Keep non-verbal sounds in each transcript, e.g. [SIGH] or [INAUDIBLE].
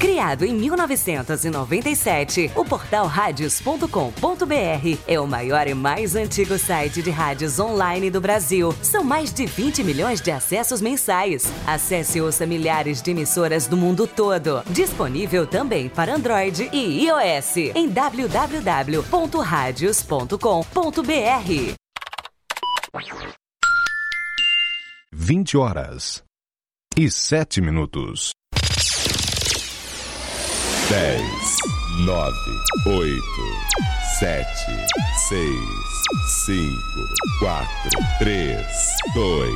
Criado em 1997, o portal radios.com.br é o maior e mais antigo site de rádios online do Brasil. São mais de 20 milhões de acessos mensais. Acesse e ouça milhares de emissoras do mundo todo. Disponível também para Android e iOS em www.radios.com.br. 20 horas e 7 minutos. 10, 9, 8, 7, 6, 5, 4, 3, 2,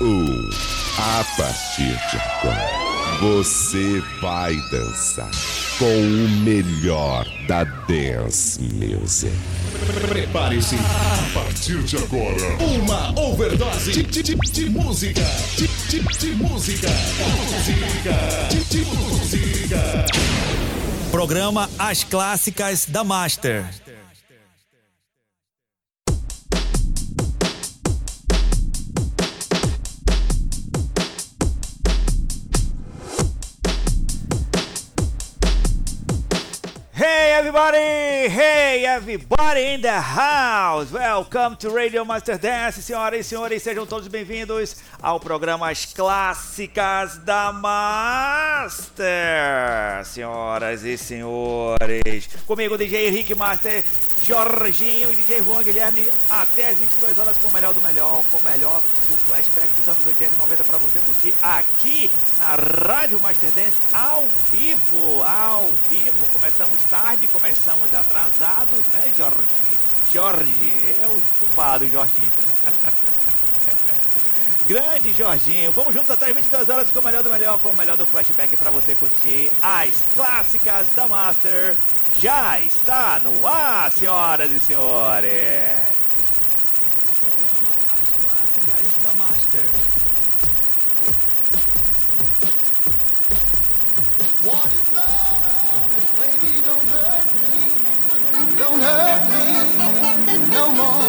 1. A partir de agora, você vai dançar com o melhor da Dance Music. Prepare-se. A partir de agora, uma overdose de, de, de, de música. De, música. Música. De música. Programa As Clássicas da Master. Everybody! Hey everybody in the house! Welcome to Radio Master Dance, senhoras e senhores, sejam todos bem-vindos ao programa As Clássicas da Master! Senhoras e senhores, comigo DJ Henrique Master, Jorginho e DJ Juan Guilherme, até as 22 horas com o melhor do melhor, com o melhor do flashback dos anos 80 e 90 para você curtir aqui na Rádio Master Dance ao vivo, ao vivo. Começamos tarde, começamos atrasados, né, Jorge? Jorge, é o culpado, Jorginho. [LAUGHS] Grande Jorginho, vamos juntos até as 22 horas com o melhor do melhor, com o melhor do flashback para você curtir as clássicas da Master. Já está no ar, senhoras e senhores. Programa As Clássicas da Master. What is love? Baby, don't hurt me. Don't hurt me no more.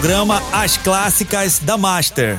Programa As Clássicas da Master.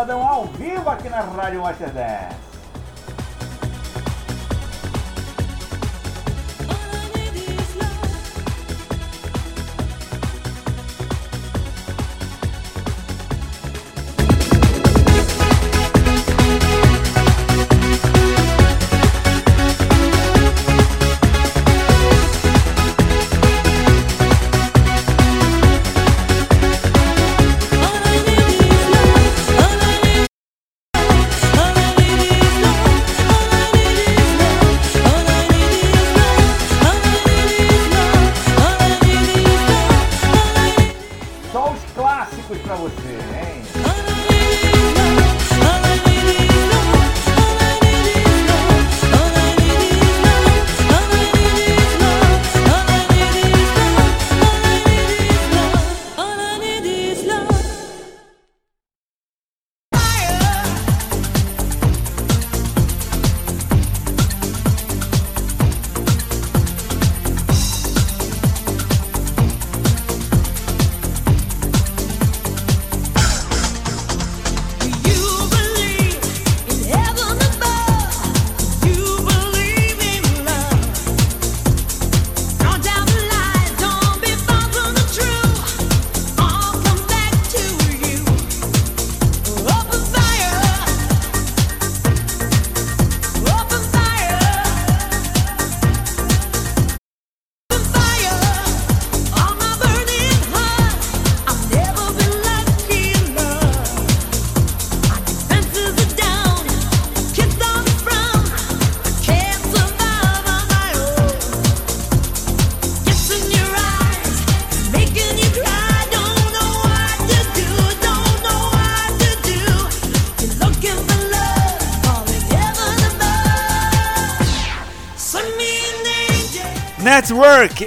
sabadão ao vivo aqui na Rádio Master 10.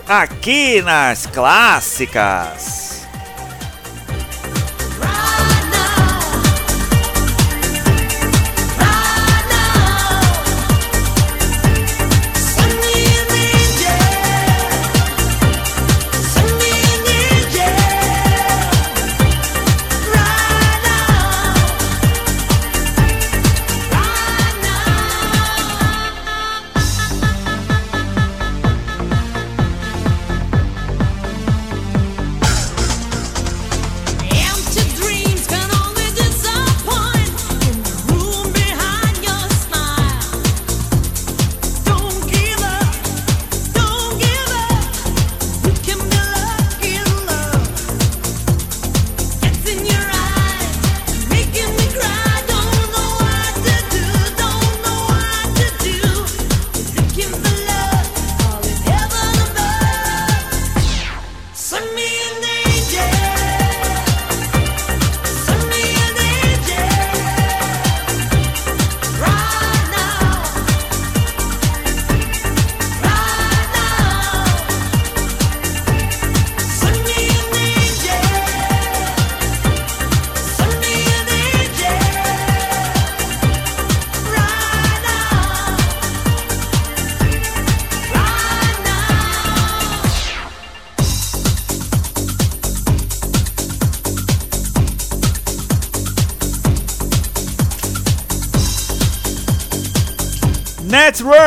Aqui nas clássicas.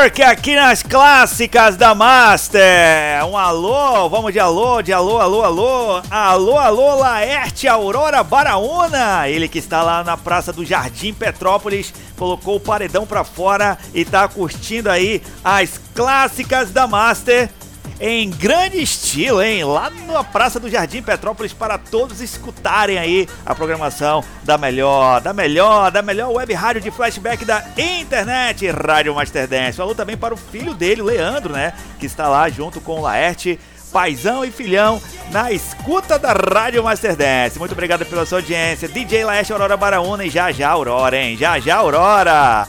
Network aqui nas clássicas da Master. Um alô, vamos de alô, de alô, alô, alô. Alô, alô, Laerte Aurora Baraúna. Ele que está lá na Praça do Jardim Petrópolis, colocou o paredão pra fora e tá curtindo aí as clássicas da Master em grande estilo, hein? Lá na Praça do Jardim Petrópolis para todos escutarem aí a programação da melhor, da melhor, da melhor web rádio de flashback da internet, Rádio Master Dance. Falou também para o filho dele, Leandro, né? Que está lá junto com o Laerte. Paizão e filhão na escuta da Rádio Master Dance. Muito obrigado pela sua audiência. DJ Laerte Aurora Baraúna e já já Aurora, hein? Já já Aurora.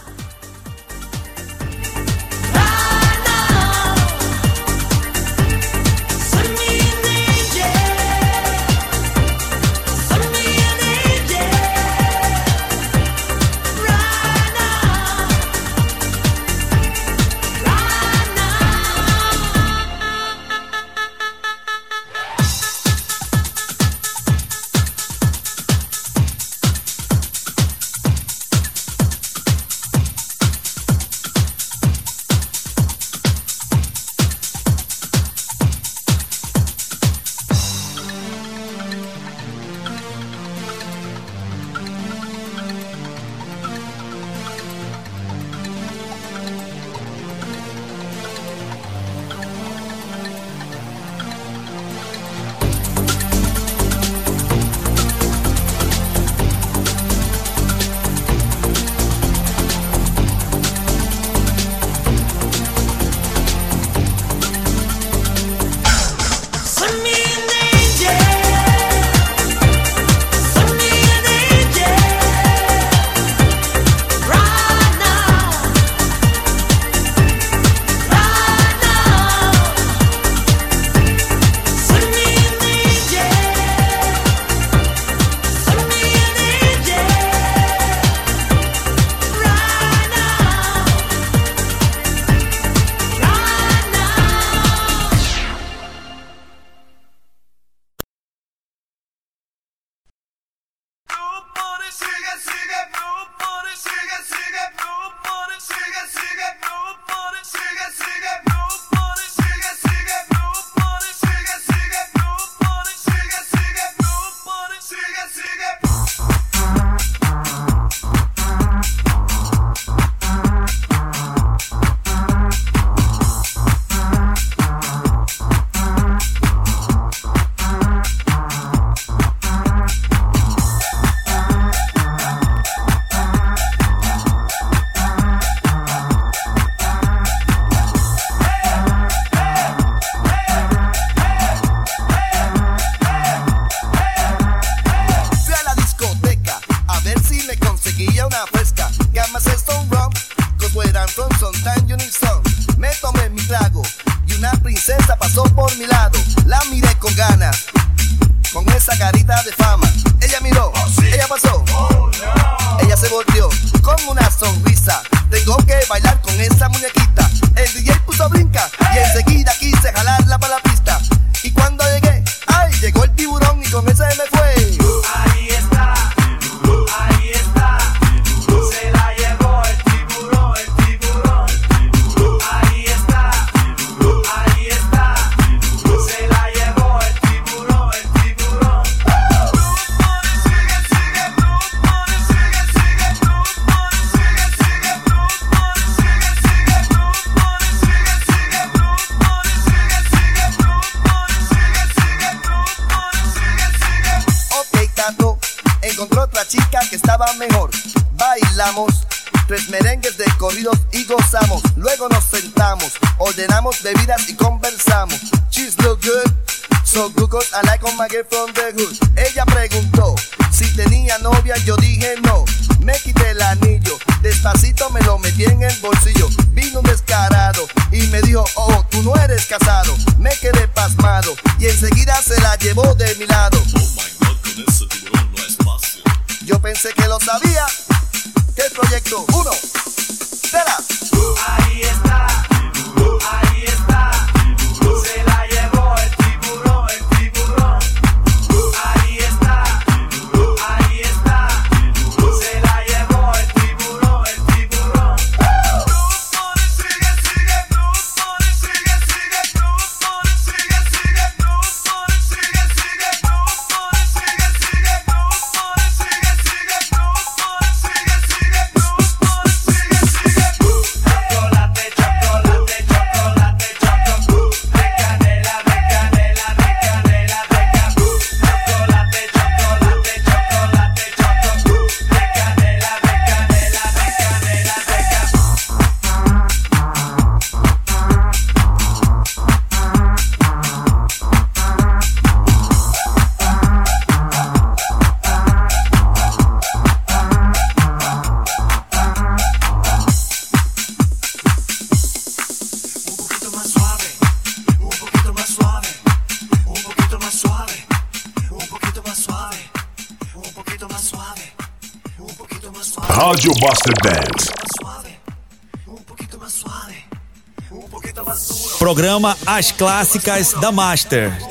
As Clássicas da Master.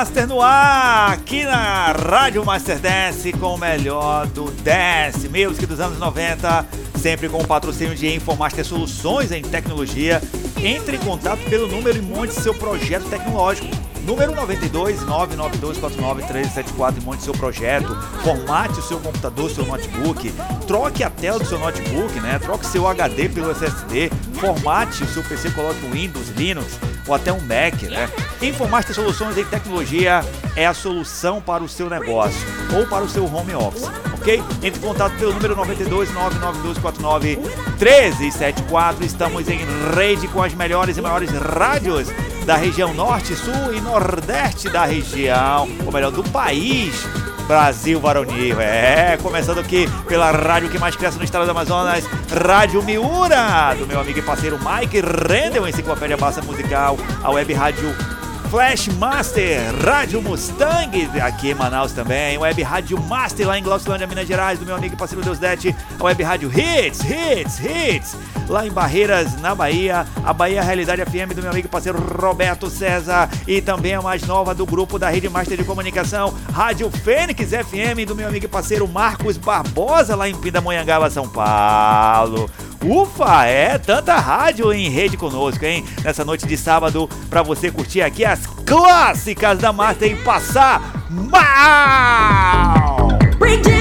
Master no ar, aqui na Rádio Master Dance com o melhor do Dance Music dos anos 90, sempre com o patrocínio de Infomaster Soluções em Tecnologia. Entre em contato pelo número e monte seu projeto tecnológico. Número 92 992 49 1374 e monte seu projeto. Formate o seu computador, seu notebook. Troque a tela do seu notebook, né? Troque seu HD pelo SSD. Formate o seu PC, coloque o Windows, Linux ou até um Mac, né? Informaster Soluções em Tecnologia é a solução para o seu negócio ou para o seu home office, ok? Entre em contato pelo número 92 992 49 1374. Estamos em rede com as melhores e maiores rádios da região norte, sul e nordeste da região, ou melhor, do país. Brasil Varonil, é, começando aqui pela rádio que mais cresce no estado do Amazonas, Rádio Miura, do meu amigo e parceiro Mike Rendel, Enciclopédia Massa Musical, a web rádio Flash Master, Rádio Mustang, aqui em Manaus também, Web Rádio Master lá em Glaucilândia, Minas Gerais, do meu amigo e parceiro Deusdete, a Web Rádio Hits, Hits, Hits, lá em Barreiras, na Bahia, a Bahia Realidade FM do meu amigo e parceiro Roberto César, e também a mais nova do grupo da Rede Master de Comunicação, Rádio Fênix FM do meu amigo e parceiro Marcos Barbosa, lá em Pindamonhangaba, São Paulo. Ufa, é tanta rádio em rede conosco, hein? Nessa noite de sábado, pra você curtir aqui as clássicas da Master e passar mal! Break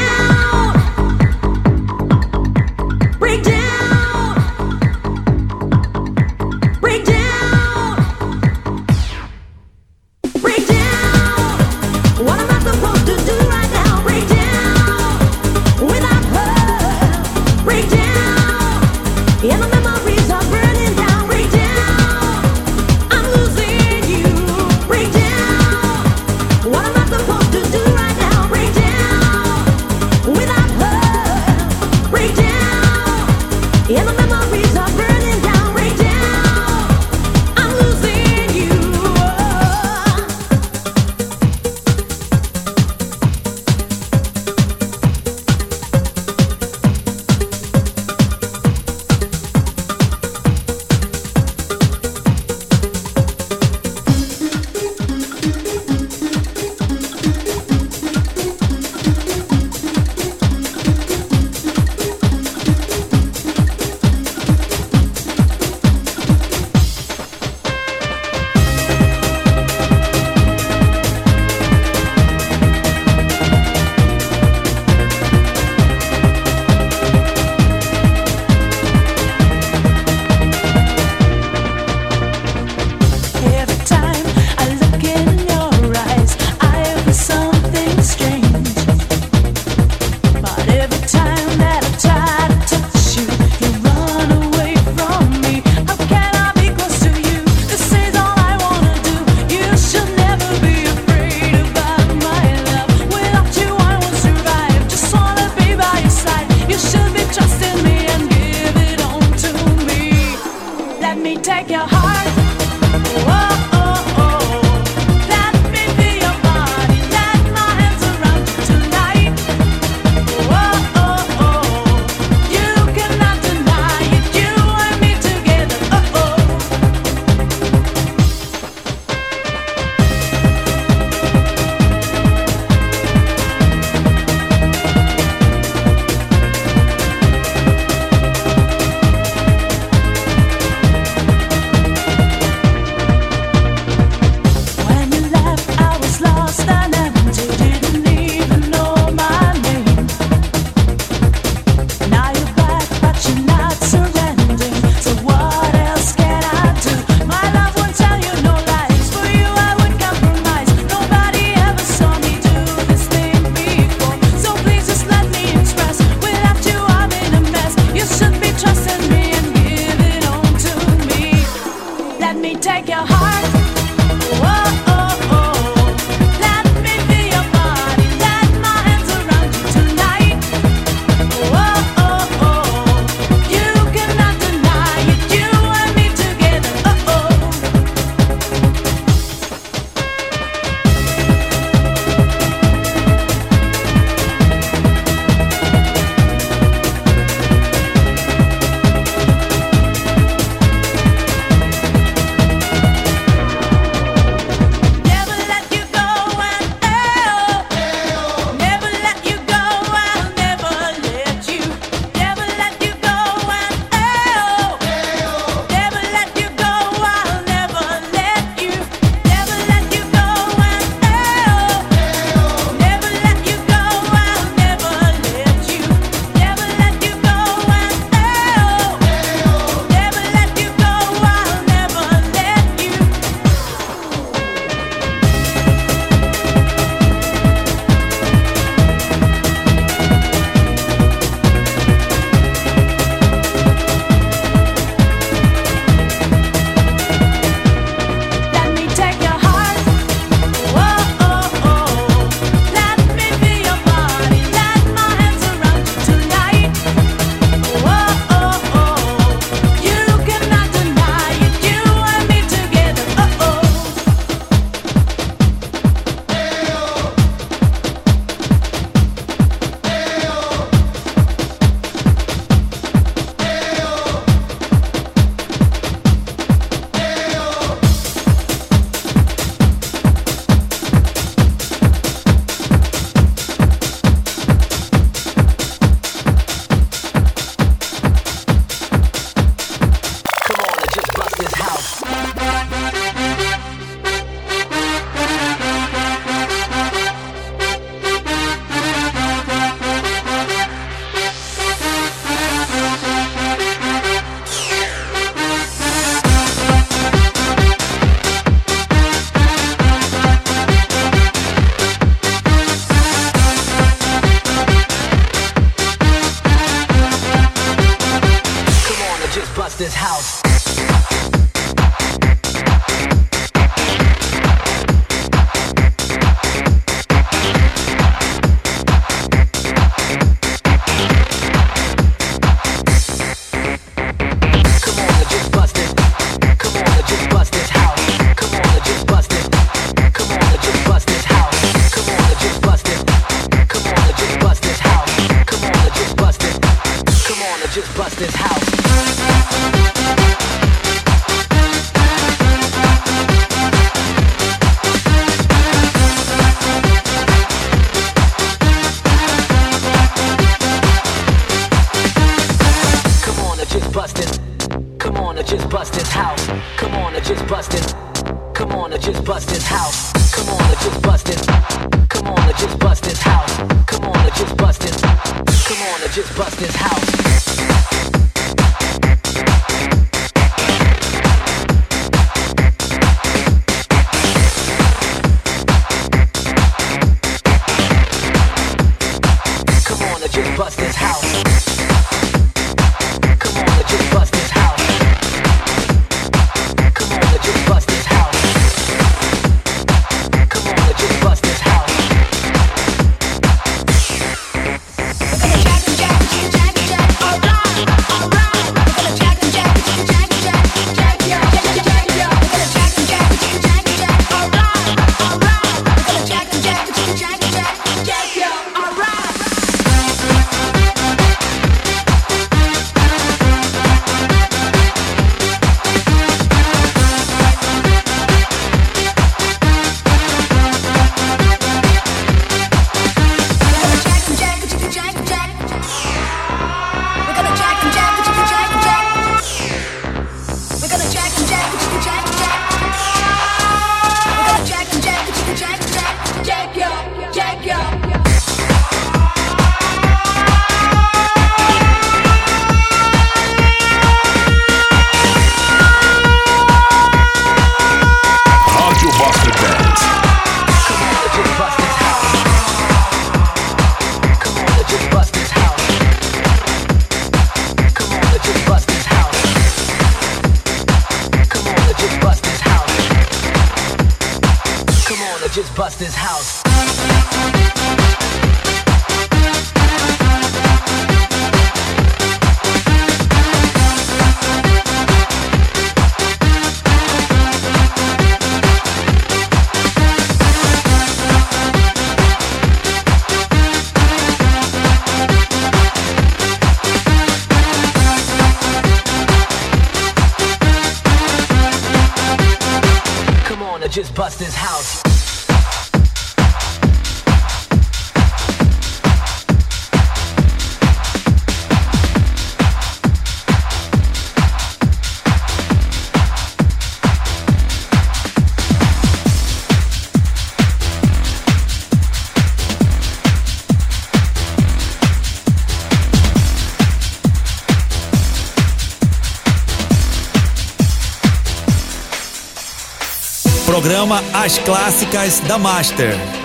As Clássicas da Master.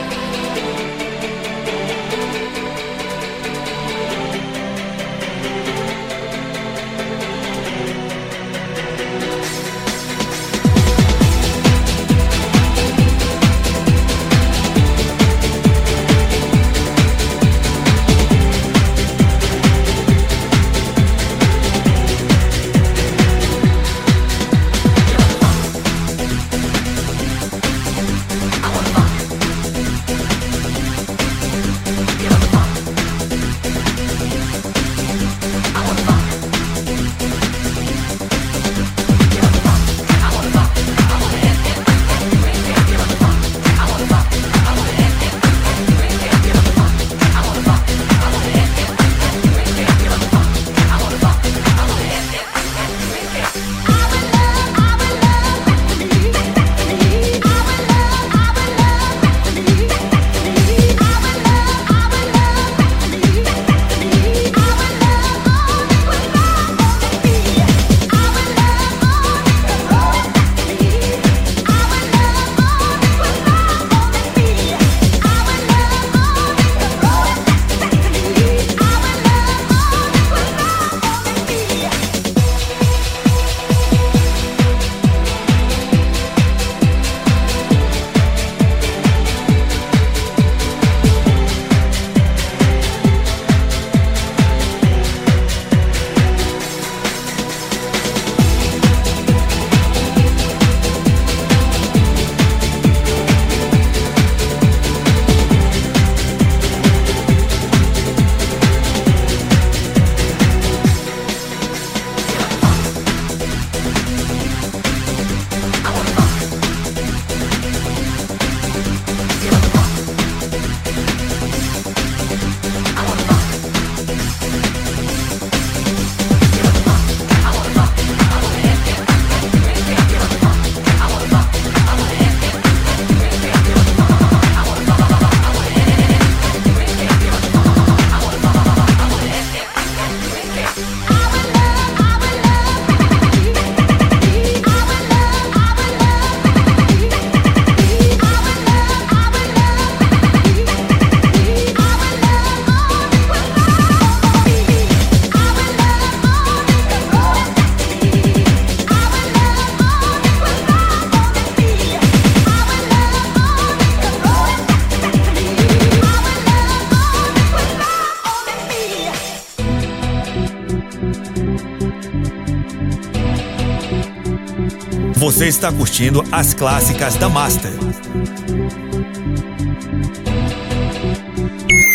Você está curtindo as clássicas da Master.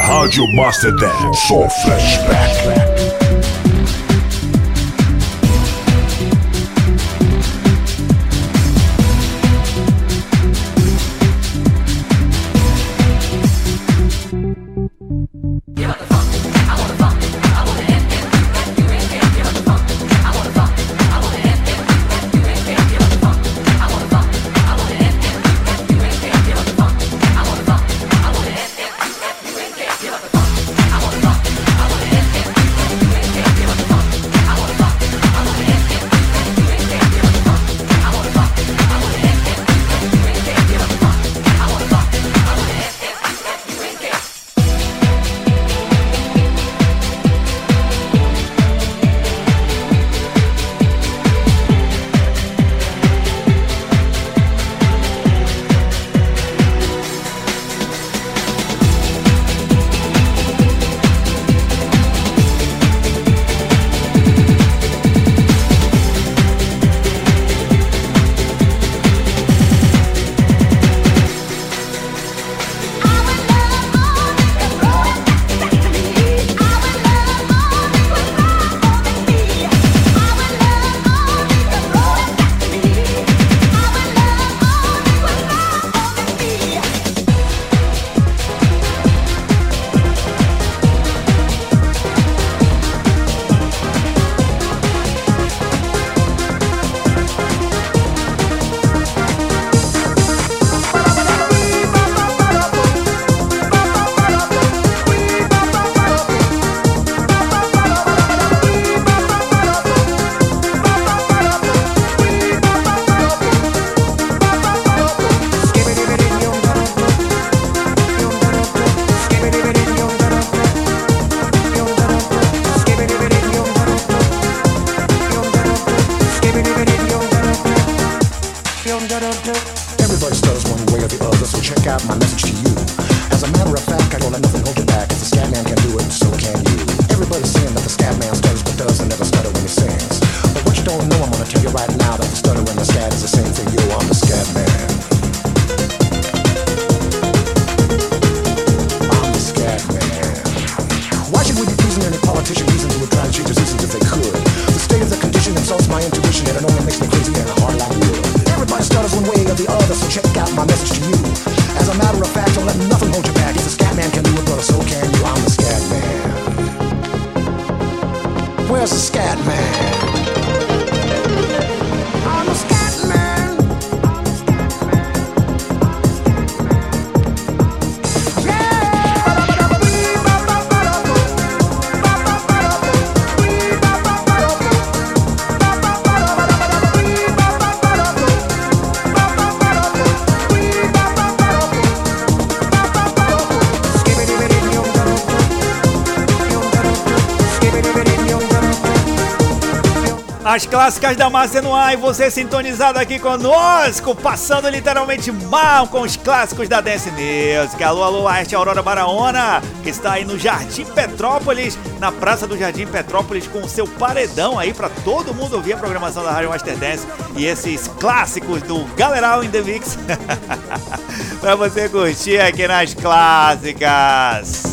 Rádio Master 10, só flashback. as clássicas da Márcia no ar e você sintonizado aqui conosco, passando literalmente mal com os clássicos da Dance Music. Alô, alô, Arte Aurora Baraona, que está aí no Jardim Petrópolis, na Praça do Jardim Petrópolis, com o seu paredão aí para todo mundo ouvir a programação da Rádio Master Dance e esses clássicos do Galeral in the Mix, [LAUGHS] para você curtir aqui nas clássicas.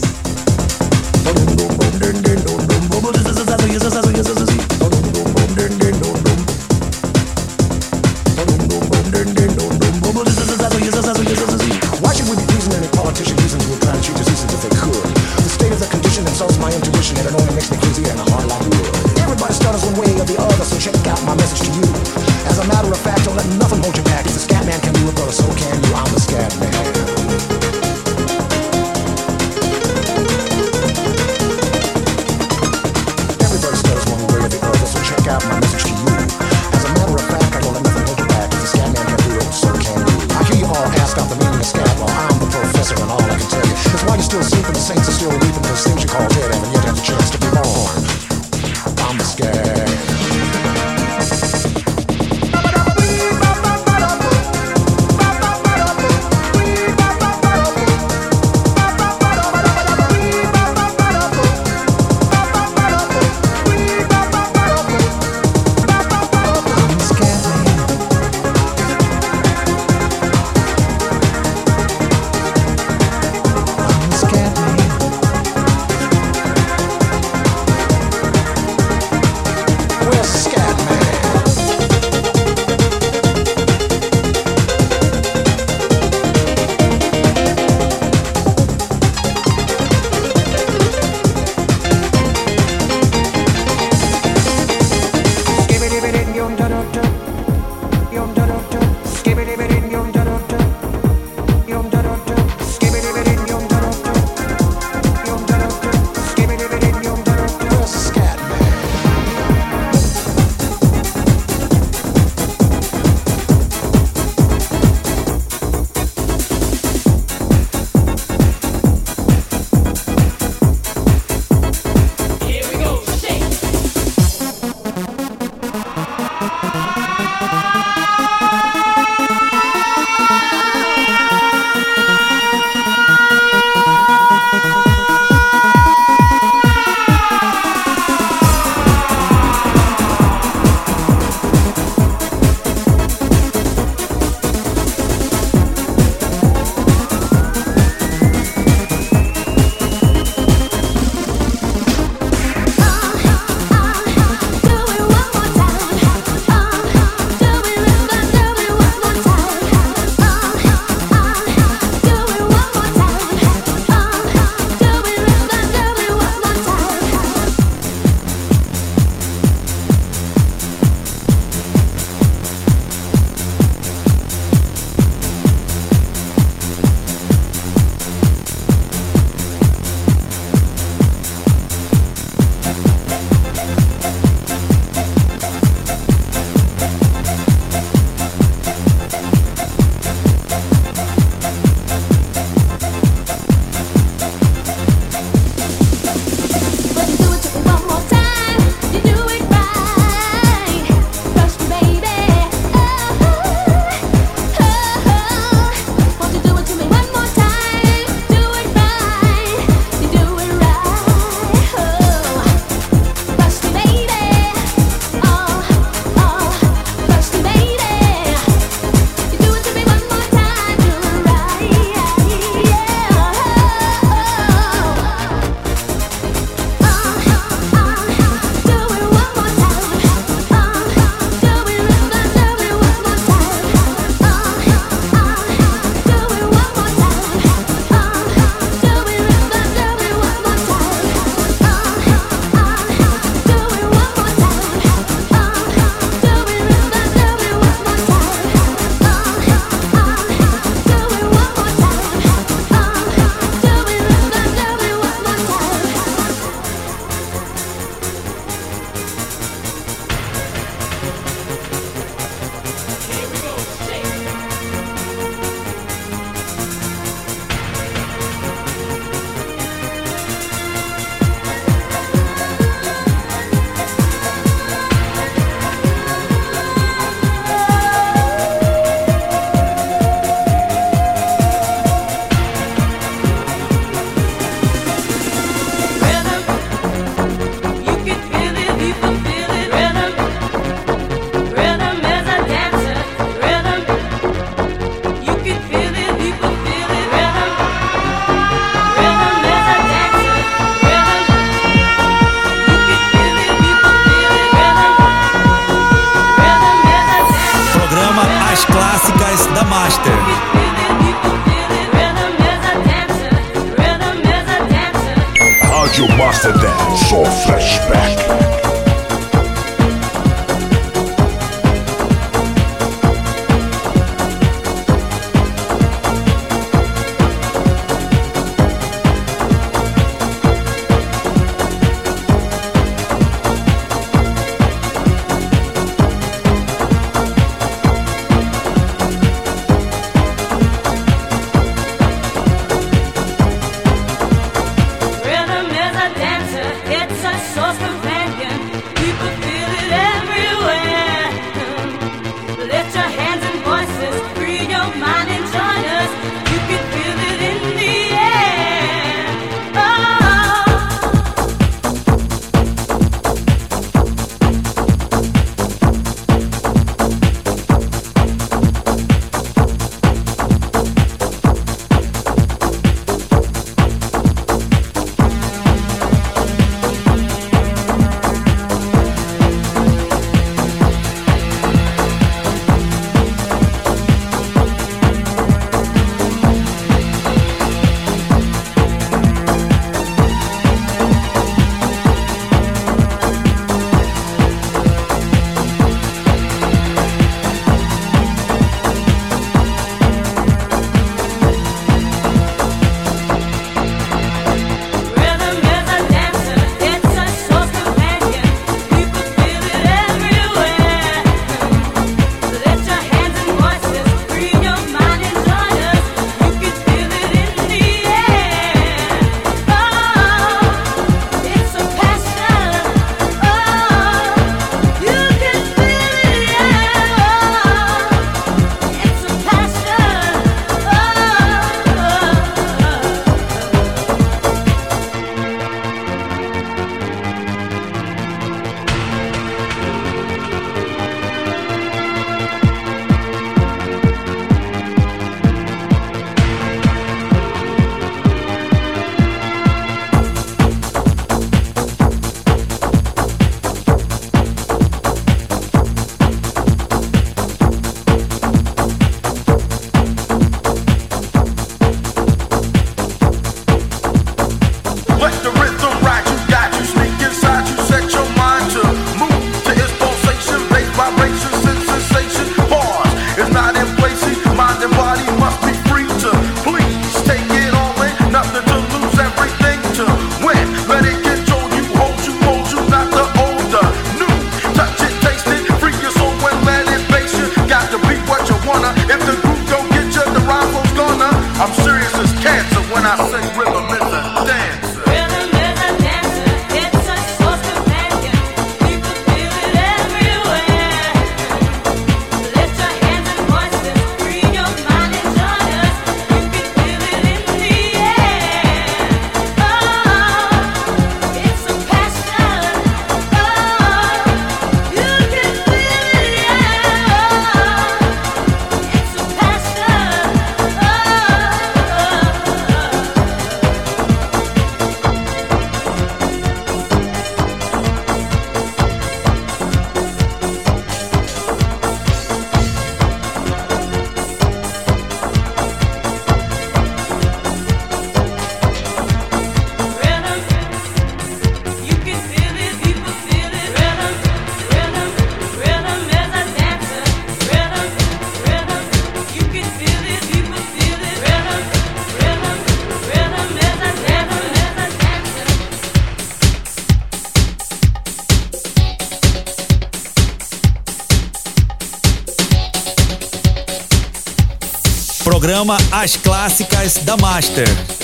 Programa As Clássicas da Master.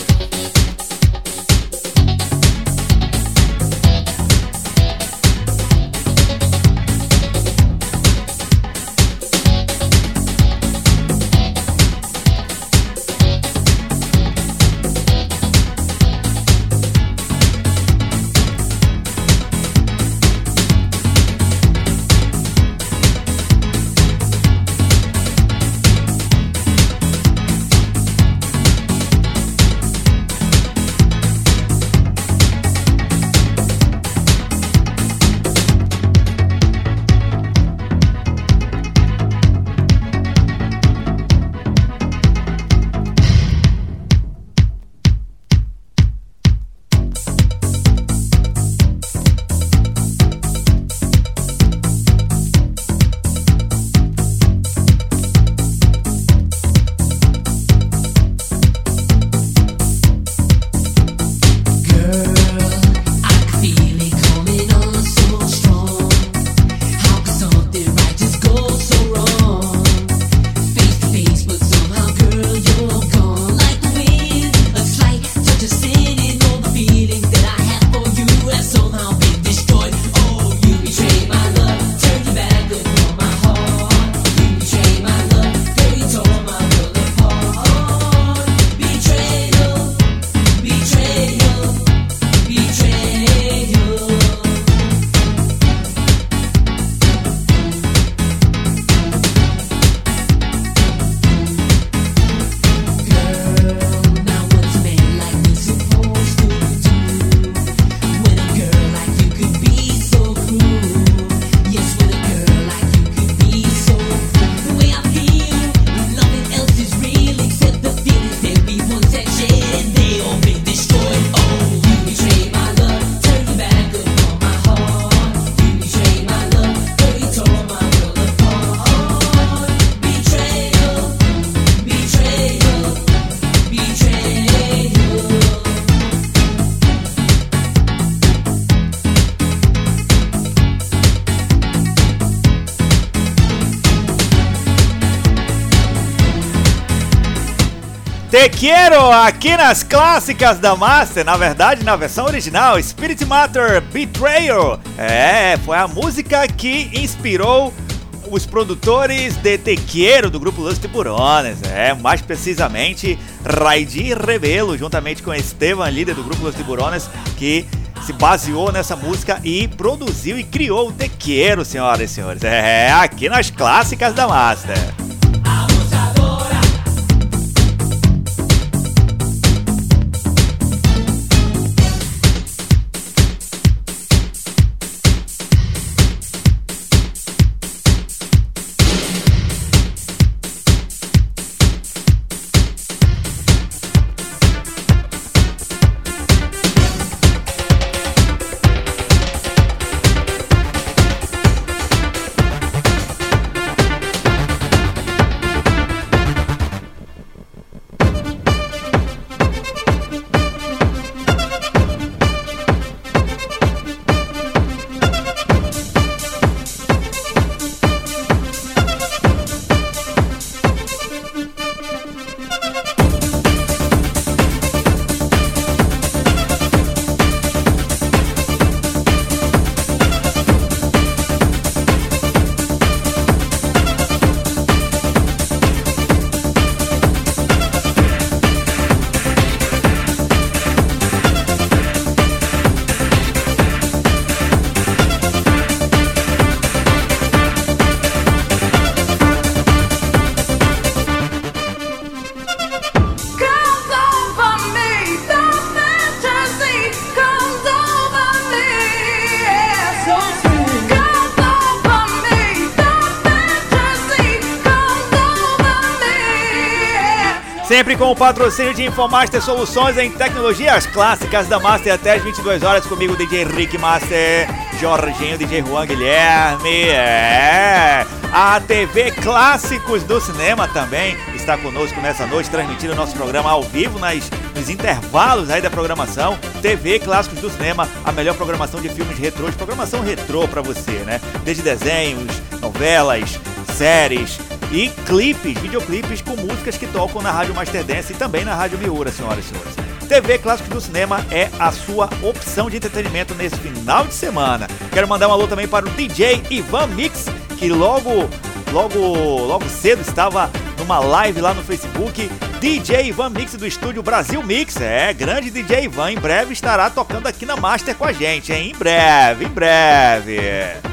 Te Quiero aqui nas clássicas da Master, na verdade na versão original, Spirit Matter Betrayal. É, foi a música que inspirou os produtores de Te Quiero do grupo Los Tiburones. É, mais precisamente Raidi Rebelo, juntamente com Esteban, líder do grupo Los Tiburones, que se baseou nessa música e produziu e criou o Te Quiero, senhoras e senhores. É, aqui nas clássicas da Master. Sempre com o patrocínio de Infomaster Soluções em Tecnologias Clássicas da Master até as 22 horas comigo, DJ Rick Master, Jorginho, DJ Juan Guilherme, é. A TV Clássicos do Cinema também está conosco nessa noite, transmitindo o nosso programa ao vivo nas, nos intervalos aí da programação. TV Clássicos do Cinema, a melhor programação de filmes retrôs, programação retrô pra você, né? Desde desenhos, novelas, séries, e clipes, videoclipes com músicas que tocam na Rádio Master Dance e também na Rádio Miura, senhoras e senhores. TV Clássicos do Cinema é a sua opção de entretenimento nesse final de semana. Quero mandar um alô também para o DJ Ivan Mix, que logo, logo, logo cedo estava numa live lá no Facebook. DJ Ivan Mix do estúdio Brasil Mix. É, grande DJ Ivan, em breve estará tocando aqui na Master com a gente, hein? Em breve, em breve.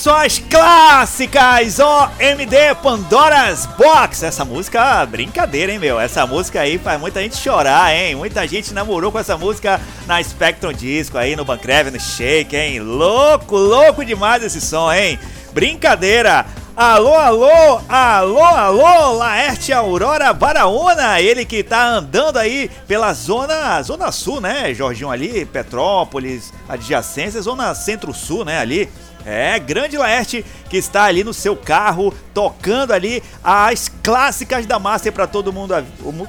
Só as clássicas OMD Pandora's Box. Essa música, brincadeira, hein, meu? Essa música aí faz muita gente chorar, hein? Muita gente namorou com essa música na Spectrum Disco aí, no Bancrev, no Shake, hein? Louco, louco demais esse som, hein? Brincadeira! Alô, alô, alô, alô, Laerte Aurora Baraúna, ele que tá andando aí pela zona, zona sul, né, Jorginho ali, Petrópolis, adjacência, zona centro-sul, né, ali. É, grande Laerte que está ali no seu carro, tocando ali as clássicas da Master para todo mundo,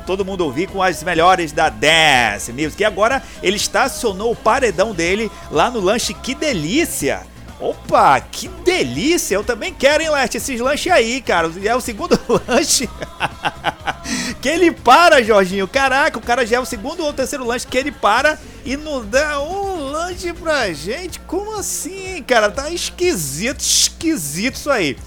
todo mundo ouvir com as melhores da Dance Music. E agora ele estacionou o paredão dele lá no lanche Que Delícia. Opa, que delícia! Eu também quero, hein, Leste, esses lanches aí, cara. É o segundo [LAUGHS] lanche que ele para, Jorginho. Caraca, o cara já é o segundo ou terceiro lanche que ele para e não dá um pra gente. Como assim, cara? Tá esquisito, esquisito isso aí.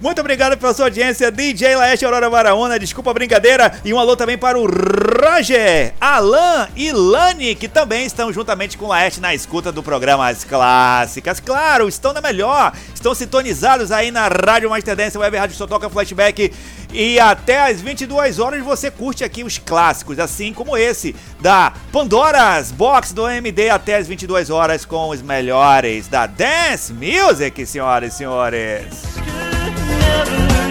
Muito obrigado pela sua audiência, DJ Laeste Aurora Baraúna. Desculpa a brincadeira. E um alô também para o Roger, Alan e Lani, que também estão juntamente com o Laeste na escuta do programa As Clássicas. Claro, estão na melhor. Estão sintonizados aí na Rádio Master Dance, Web Rádio Só Toca Flashback. E até às 22 horas você curte aqui os clássicos, assim como esse da Pandora's Box do AMD até às 22 horas com os melhores da Dance Music, senhoras e senhores. never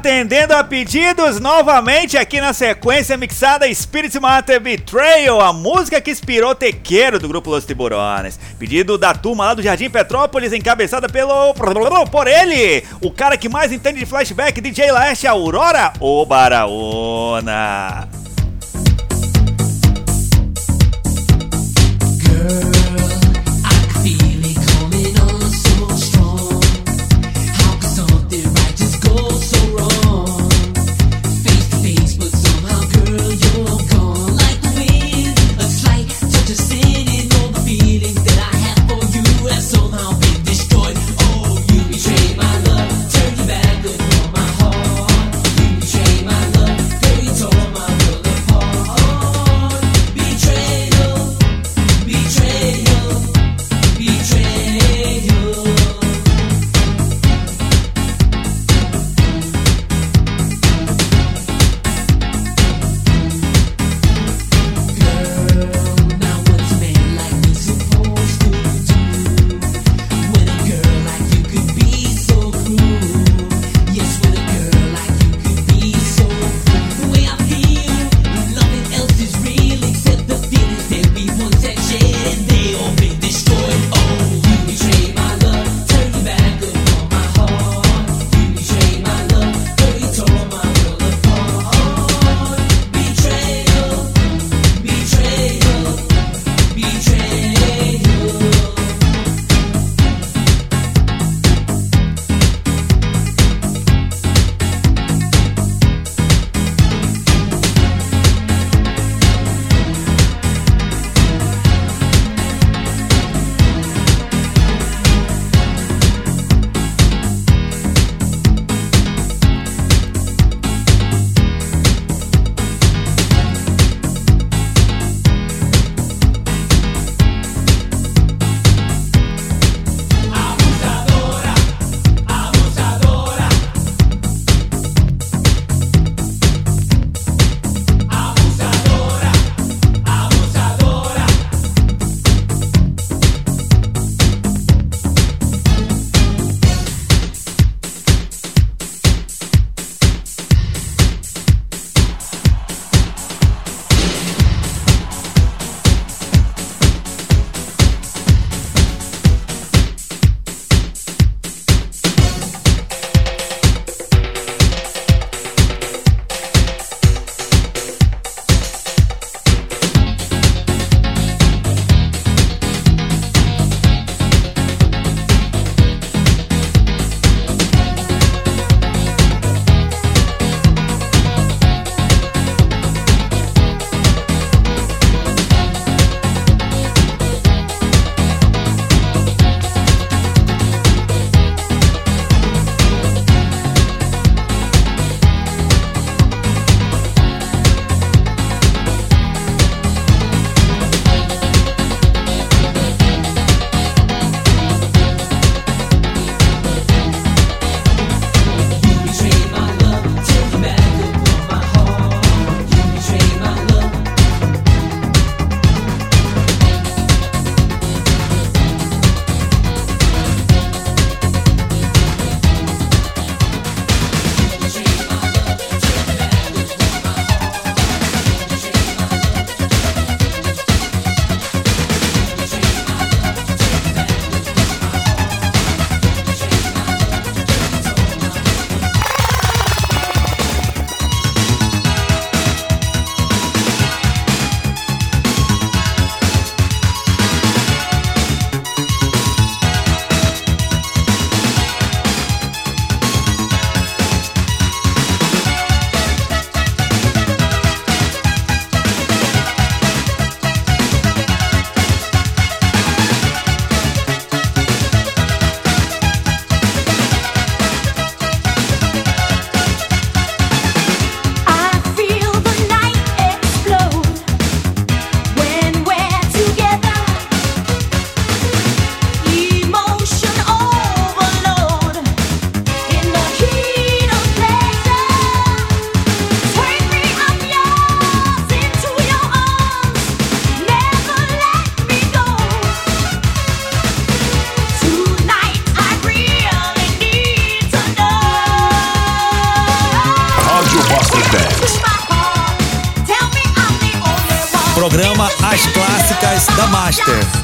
Atendendo a pedidos novamente aqui na sequência mixada Spirit Matter Betrayal, a música que inspirou Tequeiro do grupo Los Tiburones. Pedido da turma lá do Jardim Petrópolis, encabeçada pelo. por ele, o cara que mais entende de flashback, DJ Laeste Aurora, o して。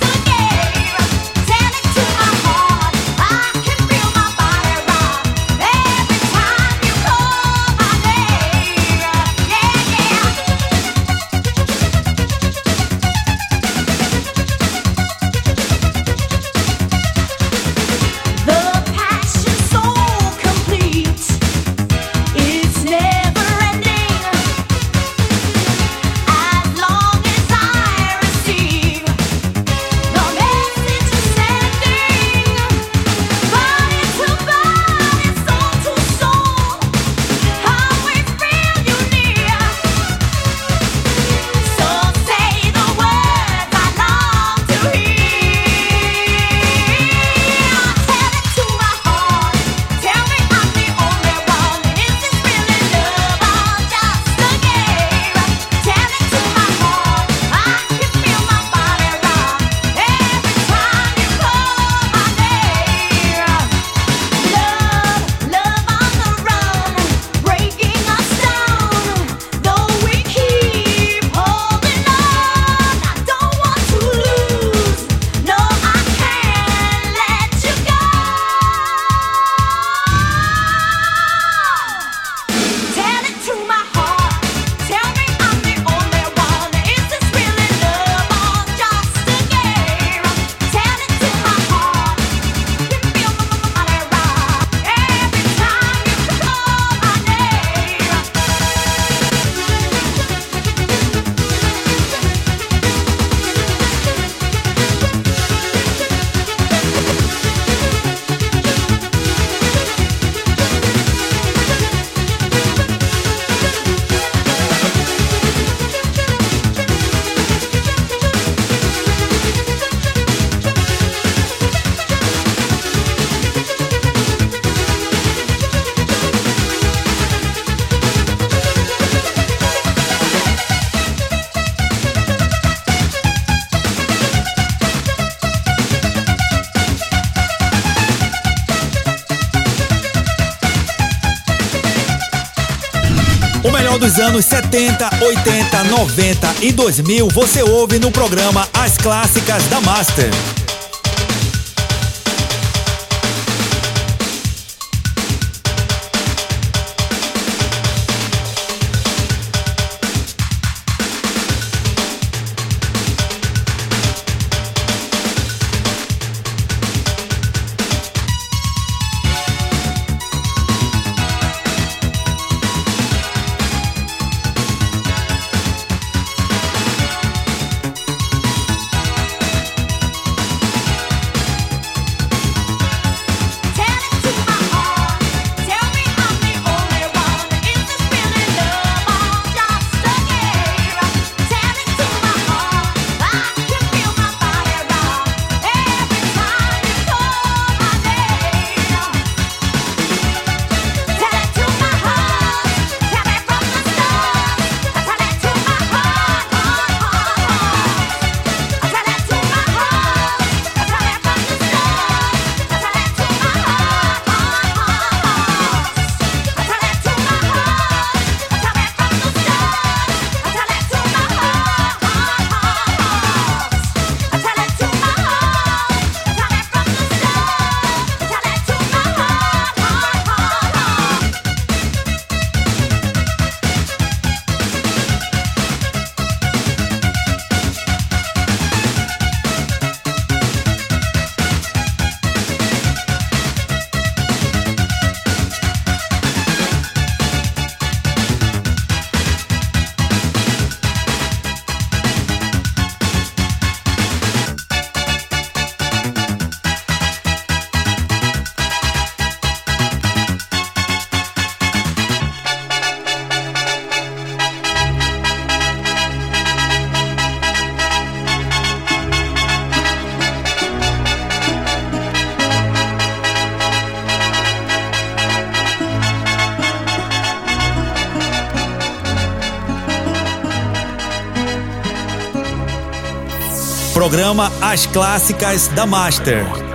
80, 90 e 2000 você ouve no programa As Clássicas da Master. programa As Clássicas da Master.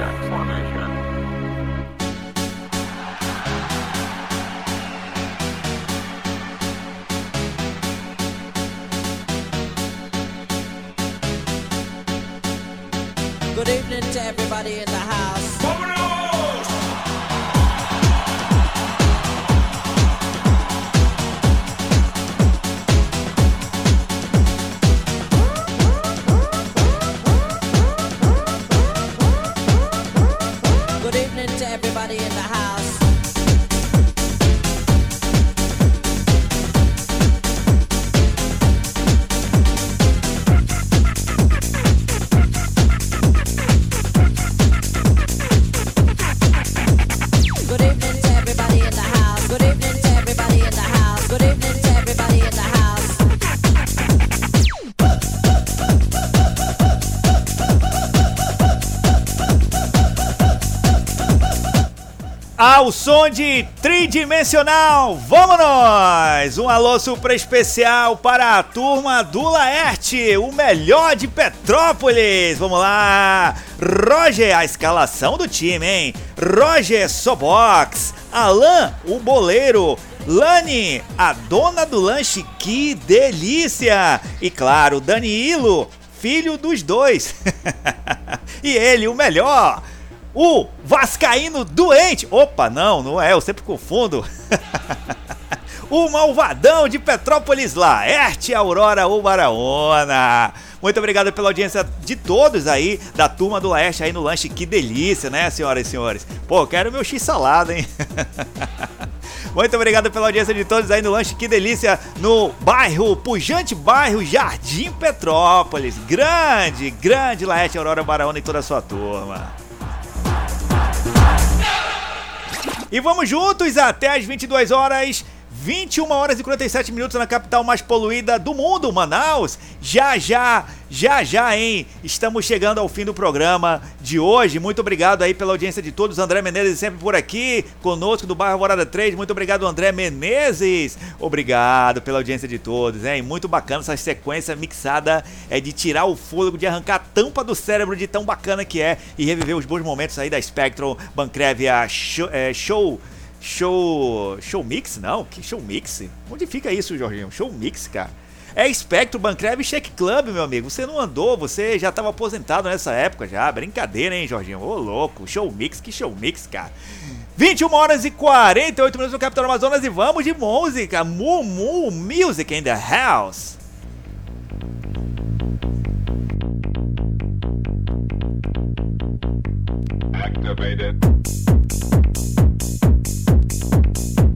Som de tridimensional, vamos nós! Um alô super especial para a turma do Laerte, o melhor de Petrópolis. Vamos lá! Roger, a escalação do time, hein? Roger Sobox, Alan, o boleiro, Lani, a dona do lanche, que delícia! E claro, Danilo, filho dos dois. [LAUGHS] e ele, o melhor, o Vascaíno doente. Opa, não, não é, eu sempre confundo. [LAUGHS] o malvadão de Petrópolis Laerte, Aurora Ubaraona. Muito obrigado pela audiência de todos aí, da turma do Laerte aí no lanche. Que delícia, né, senhoras e senhores? Pô, quero meu x-salada, hein? [LAUGHS] Muito obrigado pela audiência de todos aí no lanche. Que delícia no bairro, pujante bairro Jardim Petrópolis. Grande, grande Laerte, Aurora Baraona e toda a sua turma. E vamos juntos até as 22 horas. 21 horas e 47 minutos na capital mais poluída do mundo, Manaus. Já, já, já, já, hein? Estamos chegando ao fim do programa de hoje. Muito obrigado aí pela audiência de todos. André Menezes sempre por aqui, conosco do bairro Alvorada 3. Muito obrigado, André Menezes. Obrigado pela audiência de todos, hein? Muito bacana essa sequência mixada é de tirar o fôlego, de arrancar a tampa do cérebro de tão bacana que é e reviver os bons momentos aí da Spectrum, Bancrevia, show, é, show Show. Show Mix? Não, que Show Mix? Onde fica isso, Jorginho? Show Mix, cara. É Spectro, Bancrev e Check Club, meu amigo. Você não andou, você já estava aposentado nessa época já. Brincadeira, hein, Jorginho? Ô, louco. Show Mix, que Show Mix, cara. 21 horas e 48 minutos no Capitão Amazonas e vamos de música. Mumu Music in the House. Activated. Thank you.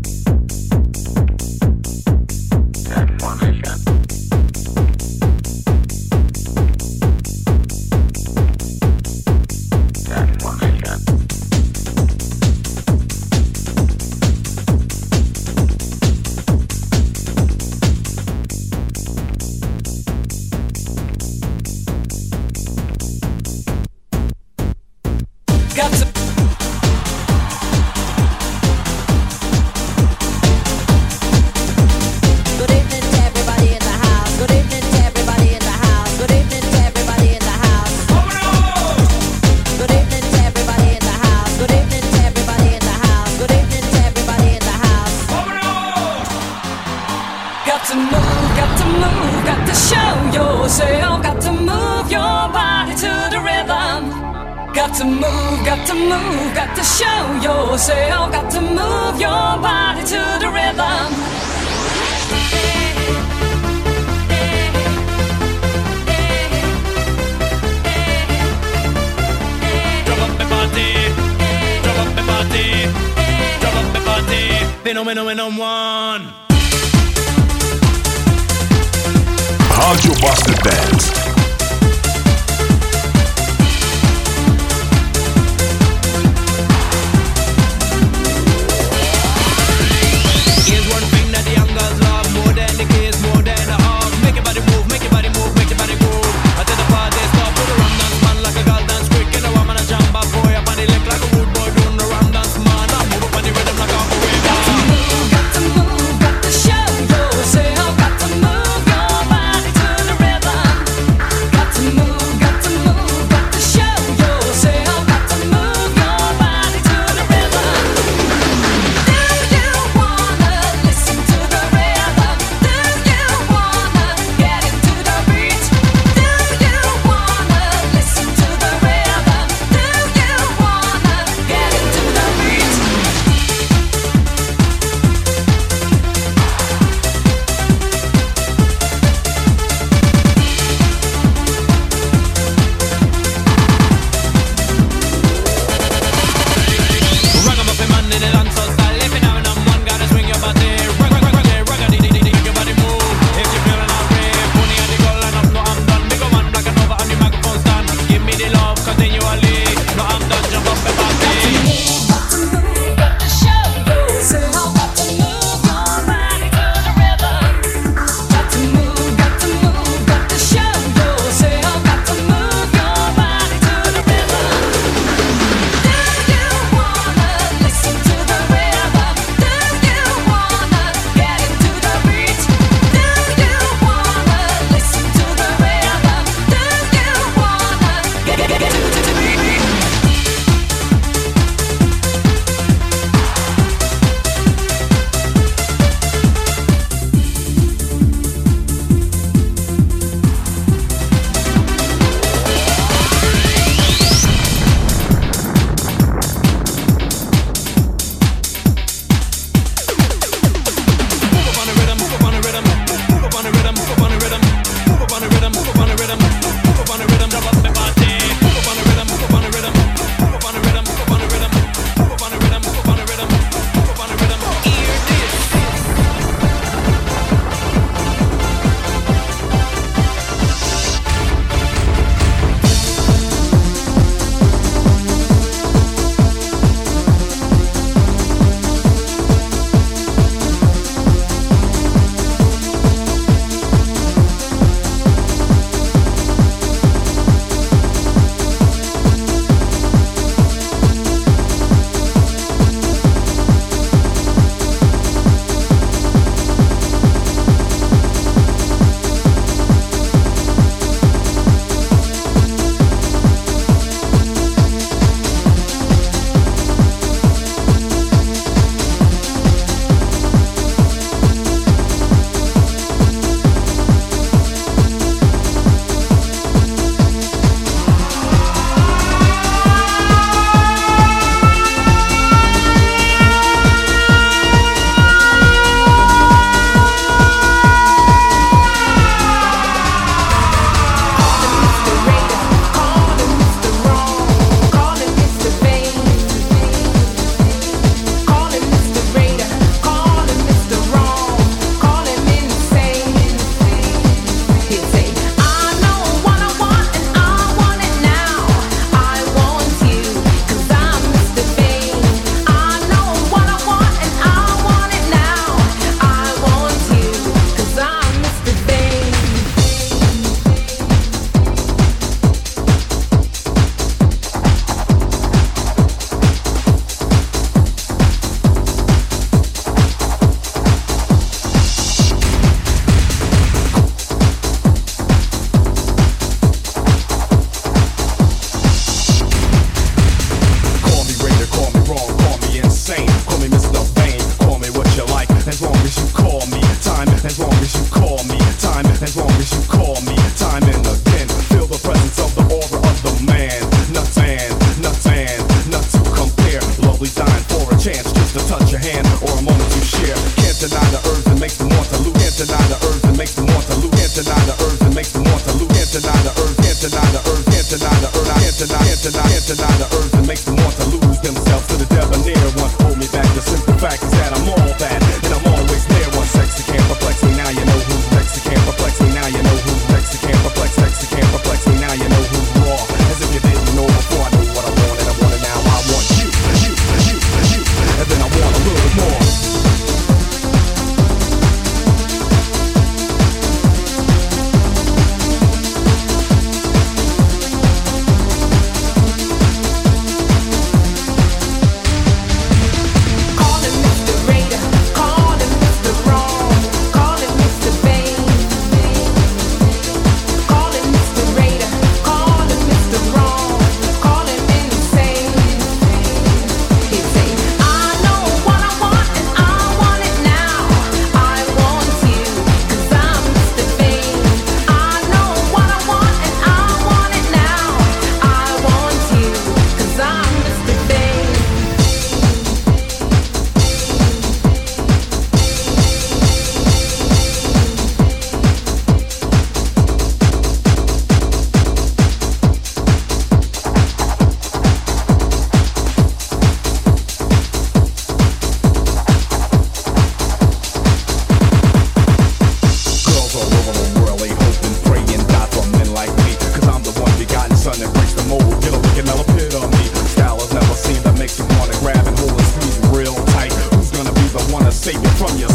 save it from your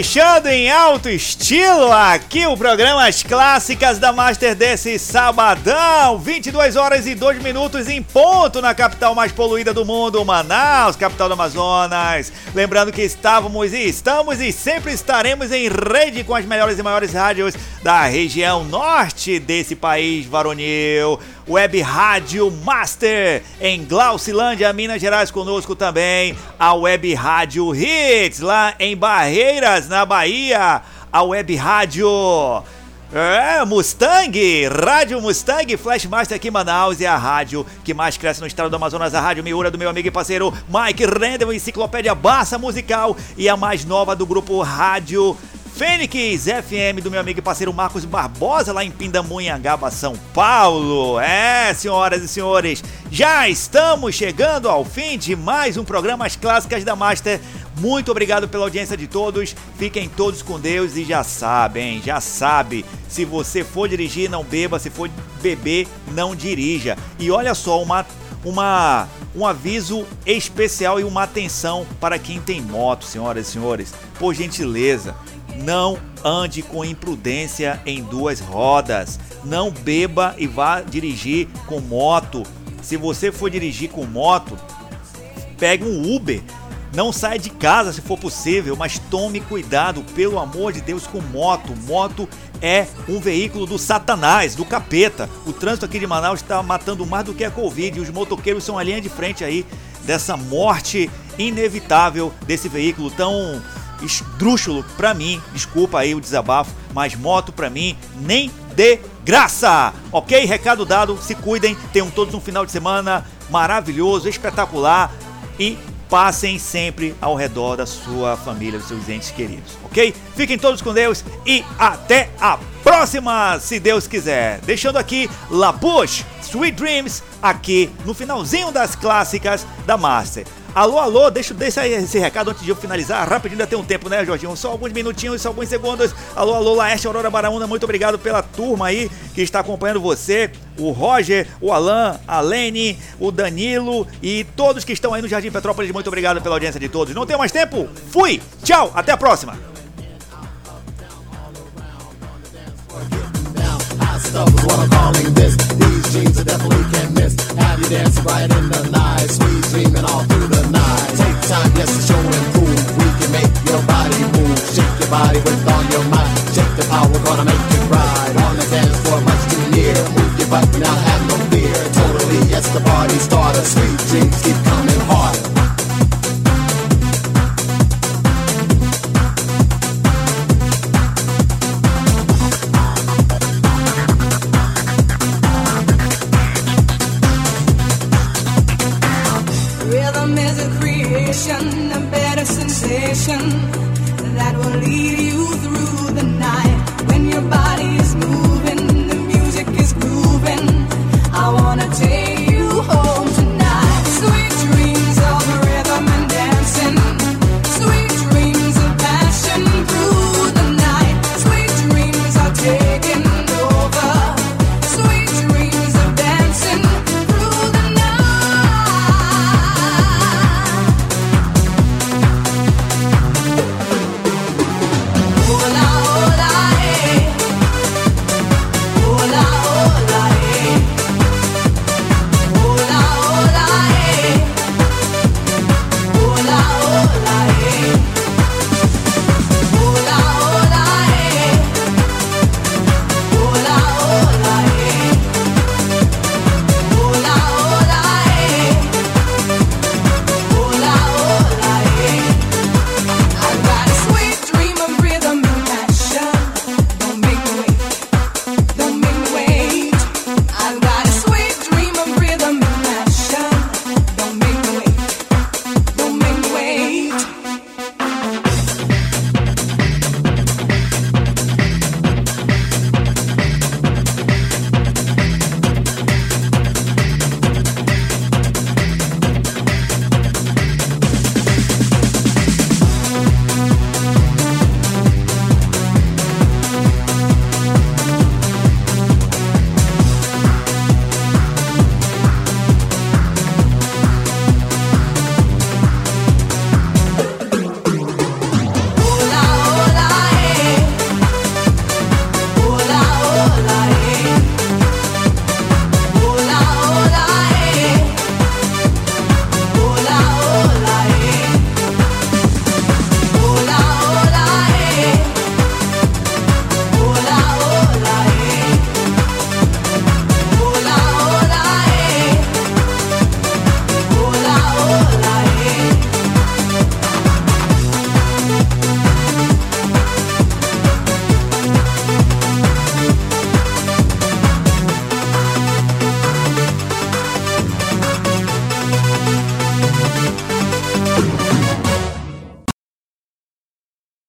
fechando em alto estilo aqui o programa As Clássicas da Master desse sabadão, 22 horas e 2 minutos em ponto na capital mais poluída do mundo, Manaus, capital do Amazonas. Lembrando que estávamos e estamos e sempre estaremos em rede com as melhores e maiores rádios da região norte desse país varonil. Web Rádio Master em Glaucilândia, Minas Gerais, conosco também. A Web Rádio Hits lá em Barreiras, na Bahia. A Web Rádio. É, Mustang, Rádio Mustang, Flash Master aqui em Manaus e a rádio que mais cresce no estado do Amazonas, a Rádio Miura do meu amigo e parceiro Mike Rendel, Enciclopédia Barça Musical e a mais nova do grupo Rádio Fênix FM do meu amigo e parceiro Marcos Barbosa lá em Pindamonhangaba, São Paulo. É, senhoras e senhores, já estamos chegando ao fim de mais um programa As Clássicas da Master. Muito obrigado pela audiência de todos. Fiquem todos com Deus e já sabem, já sabe. Se você for dirigir, não beba. Se for beber, não dirija. E olha só, uma uma um aviso especial e uma atenção para quem tem moto, senhoras e senhores. Por gentileza, não ande com imprudência em duas rodas. Não beba e vá dirigir com moto. Se você for dirigir com moto, pegue um Uber. Não saia de casa se for possível, mas tome cuidado, pelo amor de Deus, com moto. Moto é um veículo do satanás, do capeta. O trânsito aqui de Manaus está matando mais do que a Covid e os motoqueiros são a linha de frente aí dessa morte inevitável desse veículo tão esdrúxulo pra mim. Desculpa aí o desabafo, mas moto pra mim nem de graça. Ok? Recado dado, se cuidem, tenham todos um final de semana maravilhoso, espetacular e passem sempre ao redor da sua família, dos seus entes queridos, ok? Fiquem todos com Deus e até a próxima, se Deus quiser. Deixando aqui La Push, Sweet Dreams, aqui no finalzinho das clássicas da Master. Alô, alô, deixa, deixa esse recado antes de eu finalizar. Rapidinho, ainda tem um tempo, né, Jorginho? Só alguns minutinhos, só alguns segundos. Alô, alô, Laeste Aurora Baraúna, muito obrigado pela turma aí que está acompanhando você. O Roger, o Alan, a Lene, o Danilo e todos que estão aí no Jardim Petrópolis. Muito obrigado pela audiência de todos. Não tenho mais tempo? Fui! Tchau, até a próxima! what I'm calling this. Jeans are definitely can't miss. Have you dancing right in the night, sweet dreaming all through the night. Take time, yes, to show and prove. We can make your body move. Shake your body with all your might. Check the power, gonna make you ride on the dance floor, much too near. Move your butt, now have no fear. Totally, yes, the party starter. Sweet dreams keep coming harder.